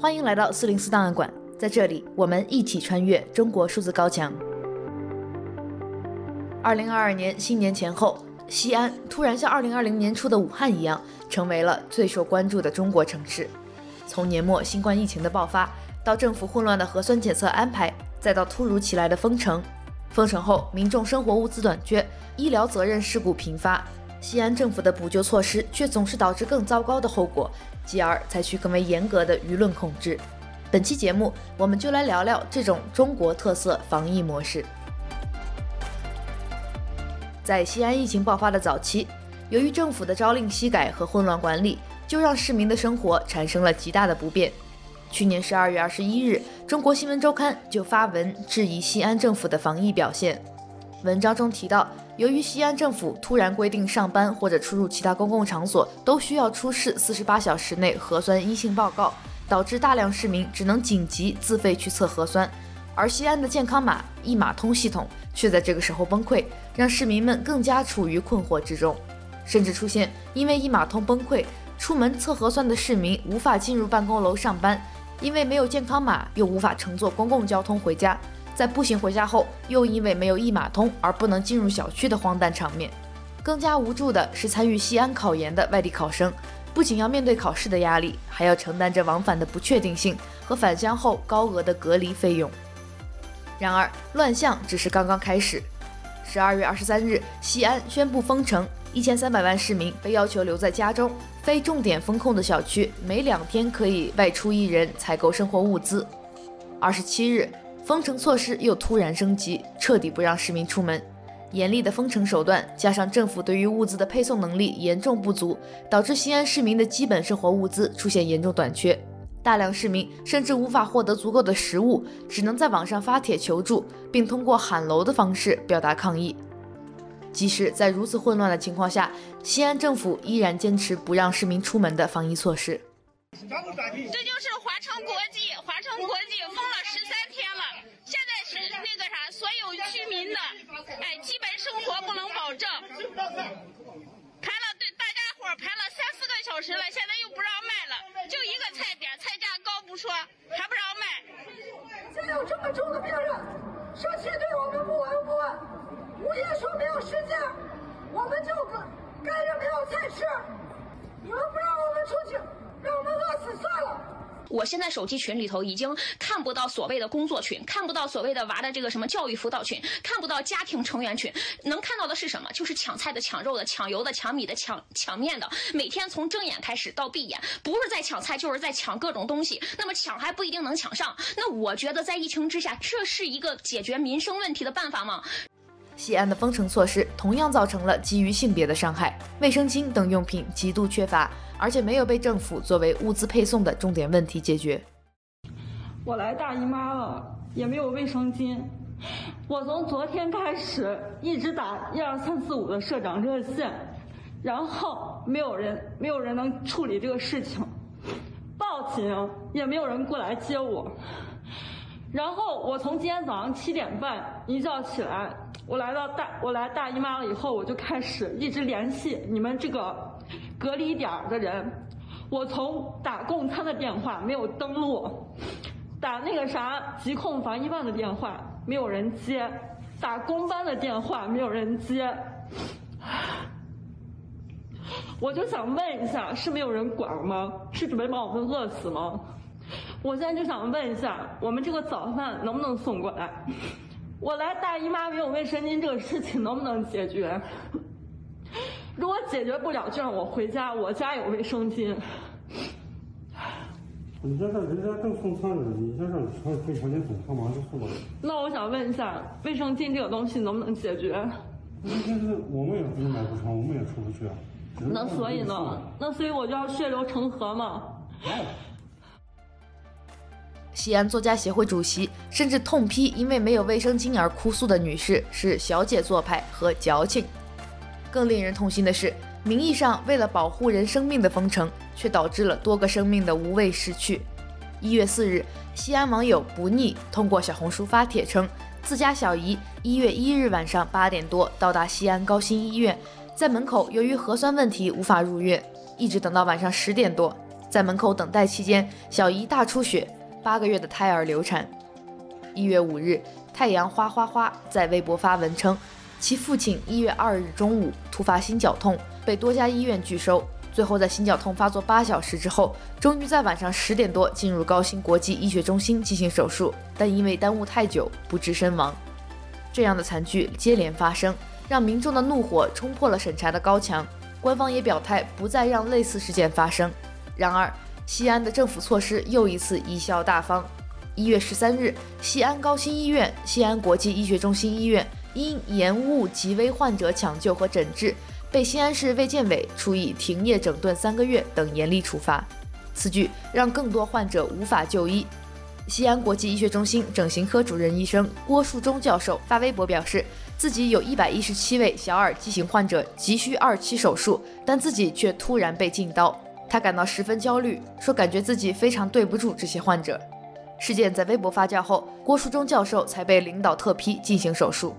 欢迎来到四零四档案馆，在这里我们一起穿越中国数字高墙。二零二二年新年前后，西安突然像二零二零年初的武汉一样，成为了最受关注的中国城市。从年末新冠疫情的爆发，到政府混乱的核酸检测安排，再到突如其来的封城，封城后民众生活物资短缺，医疗责任事故频发。西安政府的补救措施却总是导致更糟糕的后果，继而采取更为严格的舆论控制。本期节目，我们就来聊聊这种中国特色防疫模式。在西安疫情爆发的早期，由于政府的朝令夕改和混乱管理，就让市民的生活产生了极大的不便。去年十二月二十一日，《中国新闻周刊》就发文质疑西安政府的防疫表现。文章中提到，由于西安政府突然规定上班或者出入其他公共场所都需要出示四十八小时内核酸阴性报告，导致大量市民只能紧急自费去测核酸，而西安的健康码一码通系统却在这个时候崩溃，让市民们更加处于困惑之中，甚至出现因为一码通崩溃，出门测核酸的市民无法进入办公楼上班，因为没有健康码又无法乘坐公共交通回家。在步行回家后，又因为没有一码通而不能进入小区的荒诞场面。更加无助的是参与西安考研的外地考生，不仅要面对考试的压力，还要承担着往返的不确定性和返乡后高额的隔离费用。然而，乱象只是刚刚开始。十二月二十三日，西安宣布封城，一千三百万市民被要求留在家中，非重点封控的小区每两天可以外出一人采购生活物资。二十七日。封城措施又突然升级，彻底不让市民出门。严厉的封城手段加上政府对于物资的配送能力严重不足，导致西安市民的基本生活物资出现严重短缺。大量市民甚至无法获得足够的食物，只能在网上发帖求助，并通过喊楼的方式表达抗议。即使在如此混乱的情况下，西安政府依然坚持不让市民出门的防疫措施。这就是华城国际，华城国际封了十三天了，那个啥，所有居民的哎基本生活不能保证，排了对大家伙排了三四个小时了，现在又不让卖了，就一个菜点，菜价高不说，还不让卖。现在有这么重的病人，社区对我们不闻不问，物业说没有时间，我们就赶赶着没有菜吃，你们不让我们出去。让我们饿死算了。我现在手机群里头已经看不到所谓的工作群，看不到所谓的娃的这个什么教育辅导群，看不到家庭成员群，能看到的是什么？就是抢菜的、抢肉的、抢油的、抢米的、抢抢面的。每天从睁眼开始到闭眼，不是在抢菜，就是在抢各种东西。那么抢还不一定能抢上。那我觉得在疫情之下，这是一个解决民生问题的办法吗？西安的封城措施同样造成了基于性别的伤害，卫生巾等用品极度缺乏。而且没有被政府作为物资配送的重点问题解决。我来大姨妈了，也没有卫生巾。我从昨天开始一直打一二三四五的社长热线，然后没有人，没有人能处理这个事情，报警也没有人过来接我。然后我从今天早上七点半一觉起来，我来到大我来大姨妈了以后，我就开始一直联系你们这个。隔离点的人，我从打供餐的电话没有登录，打那个啥疾控防疫办的电话没有人接，打公班的电话没有人接，我就想问一下，是没有人管吗？是准备把我们饿死吗？我现在就想问一下，我们这个早饭能不能送过来？我来大姨妈没有卫生巾这个事情能不能解决？如果解决不了，就让我回家。我家有卫生巾。你现在人家正送餐呢，你先让他回房间等，他马上就送过来。那我想问一下，卫生巾这个东西能不能解决？卫生巾我们也不是买不成，我们也出不去啊。那所以呢？那所以我就要血流成河吗？西安作家协会主席甚至痛批，因为没有卫生巾而哭诉的女士是小姐做派和矫情。更令人痛心的是，名义上为了保护人生命的封城，却导致了多个生命的无谓逝去。一月四日，西安网友不腻通过小红书发帖称，自家小姨一月一日晚上八点多到达西安高新医院，在门口由于核酸问题无法入院，一直等到晚上十点多。在门口等待期间，小姨大出血，八个月的胎儿流产。一月五日，太阳花花花在微博发文称，其父亲一月二日中午突发心绞痛，被多家医院拒收，最后在心绞痛发作八小时之后，终于在晚上十点多进入高新国际医学中心进行手术，但因为耽误太久，不治身亡。这样的惨剧接连发生，让民众的怒火冲破了审查的高墙。官方也表态不再让类似事件发生。然而，西安的政府措施又一次贻笑大方。一月十三日，西安高新医院、西安国际医学中心医院因延误急危患者抢救和诊治，被西安市卫健委处以停业整顿三个月等严厉处罚。此举让更多患者无法就医。西安国际医学中心整形科主任医生郭树忠教授发微博表示，自己有一百一十七位小耳畸形患者急需二期手术，但自己却突然被禁刀，他感到十分焦虑，说感觉自己非常对不住这些患者。事件在微博发酵后，郭树忠教授才被领导特批进行手术。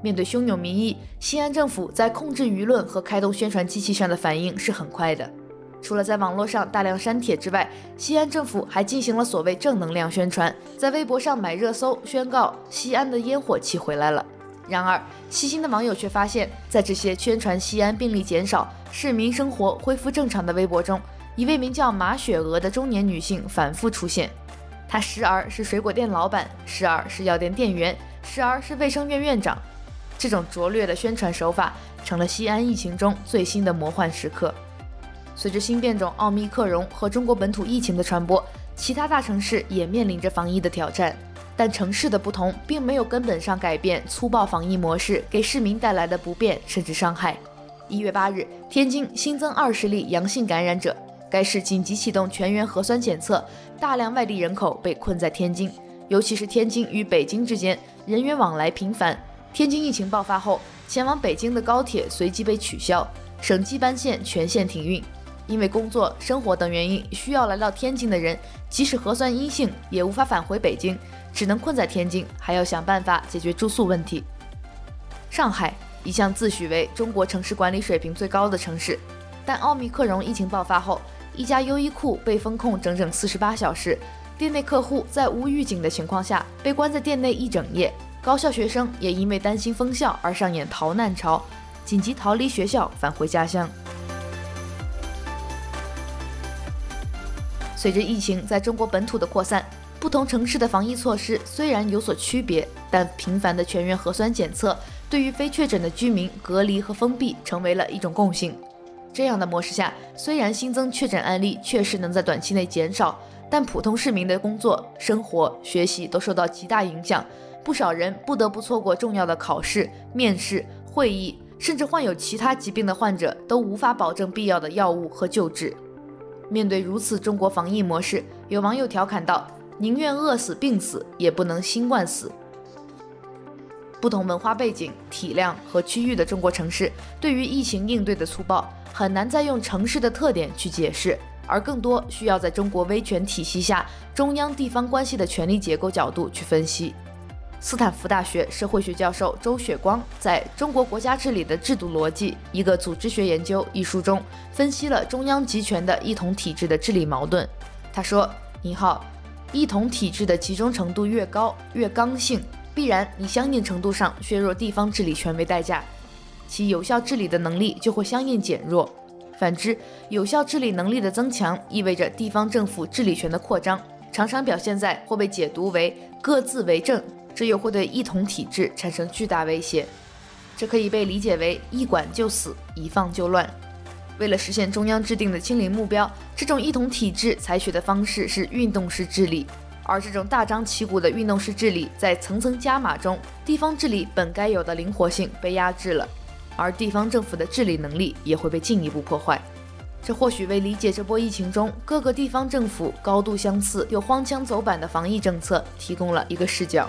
面对汹涌民意，西安政府在控制舆论和开动宣传机器上的反应是很快的。除了在网络上大量删帖之外，西安政府还进行了所谓正能量宣传，在微博上买热搜，宣告西安的烟火气回来了。然而，细心的网友却发现，在这些宣传西安病例减少、市民生活恢复正常的微博中，一位名叫马雪娥的中年女性反复出现。她时而是水果店老板，时而是药店店员，时而是卫生院院长。这种拙劣的宣传手法成了西安疫情中最新的魔幻时刻。随着新变种奥密克戎和中国本土疫情的传播，其他大城市也面临着防疫的挑战。但城市的不同并没有根本上改变粗暴防疫模式给市民带来的不便甚至伤害。一月八日，天津新增二十例阳性感染者。该市紧急启动全员核酸检测，大量外地人口被困在天津，尤其是天津与北京之间人员往来频繁。天津疫情爆发后，前往北京的高铁随即被取消，省际班线全线停运。因为工作、生活等原因需要来到天津的人，即使核酸阴性，也无法返回北京，只能困在天津，还要想办法解决住宿问题。上海一向自诩为中国城市管理水平最高的城市，但奥密克戎疫情爆发后，一家优衣库被封控整整四十八小时，店内客户在无预警的情况下被关在店内一整夜，高校学生也因为担心封校而上演逃难潮，紧急逃离学校返回家乡。随着疫情在中国本土的扩散，不同城市的防疫措施虽然有所区别，但频繁的全员核酸检测对于非确诊的居民隔离和封闭成为了一种共性。这样的模式下，虽然新增确诊案例确实能在短期内减少，但普通市民的工作、生活、学习都受到极大影响。不少人不得不错过重要的考试、面试、会议，甚至患有其他疾病的患者都无法保证必要的药物和救治。面对如此中国防疫模式，有网友调侃道：“宁愿饿死、病死，也不能新冠死。”不同文化背景、体量和区域的中国城市，对于疫情应对的粗暴，很难再用城市的特点去解释，而更多需要在中国威权体系下中央地方关系的权力结构角度去分析。斯坦福大学社会学教授周雪光在《中国国家治理的制度逻辑：一个组织学研究》一书中分析了中央集权的一统体制的治理矛盾。他说：“你好，一统体制的集中程度越高，越刚性。”必然以相应程度上削弱地方治理权为代价，其有效治理的能力就会相应减弱。反之，有效治理能力的增强意味着地方政府治理权的扩张，常常表现在或被解读为各自为政，这又会对一统体制产生巨大威胁。这可以被理解为一管就死，一放就乱。为了实现中央制定的清零目标，这种一统体制采取的方式是运动式治理。而这种大张旗鼓的运动式治理，在层层加码中，地方治理本该有的灵活性被压制了，而地方政府的治理能力也会被进一步破坏。这或许为理解这波疫情中各个地方政府高度相似又荒腔走板的防疫政策提供了一个视角。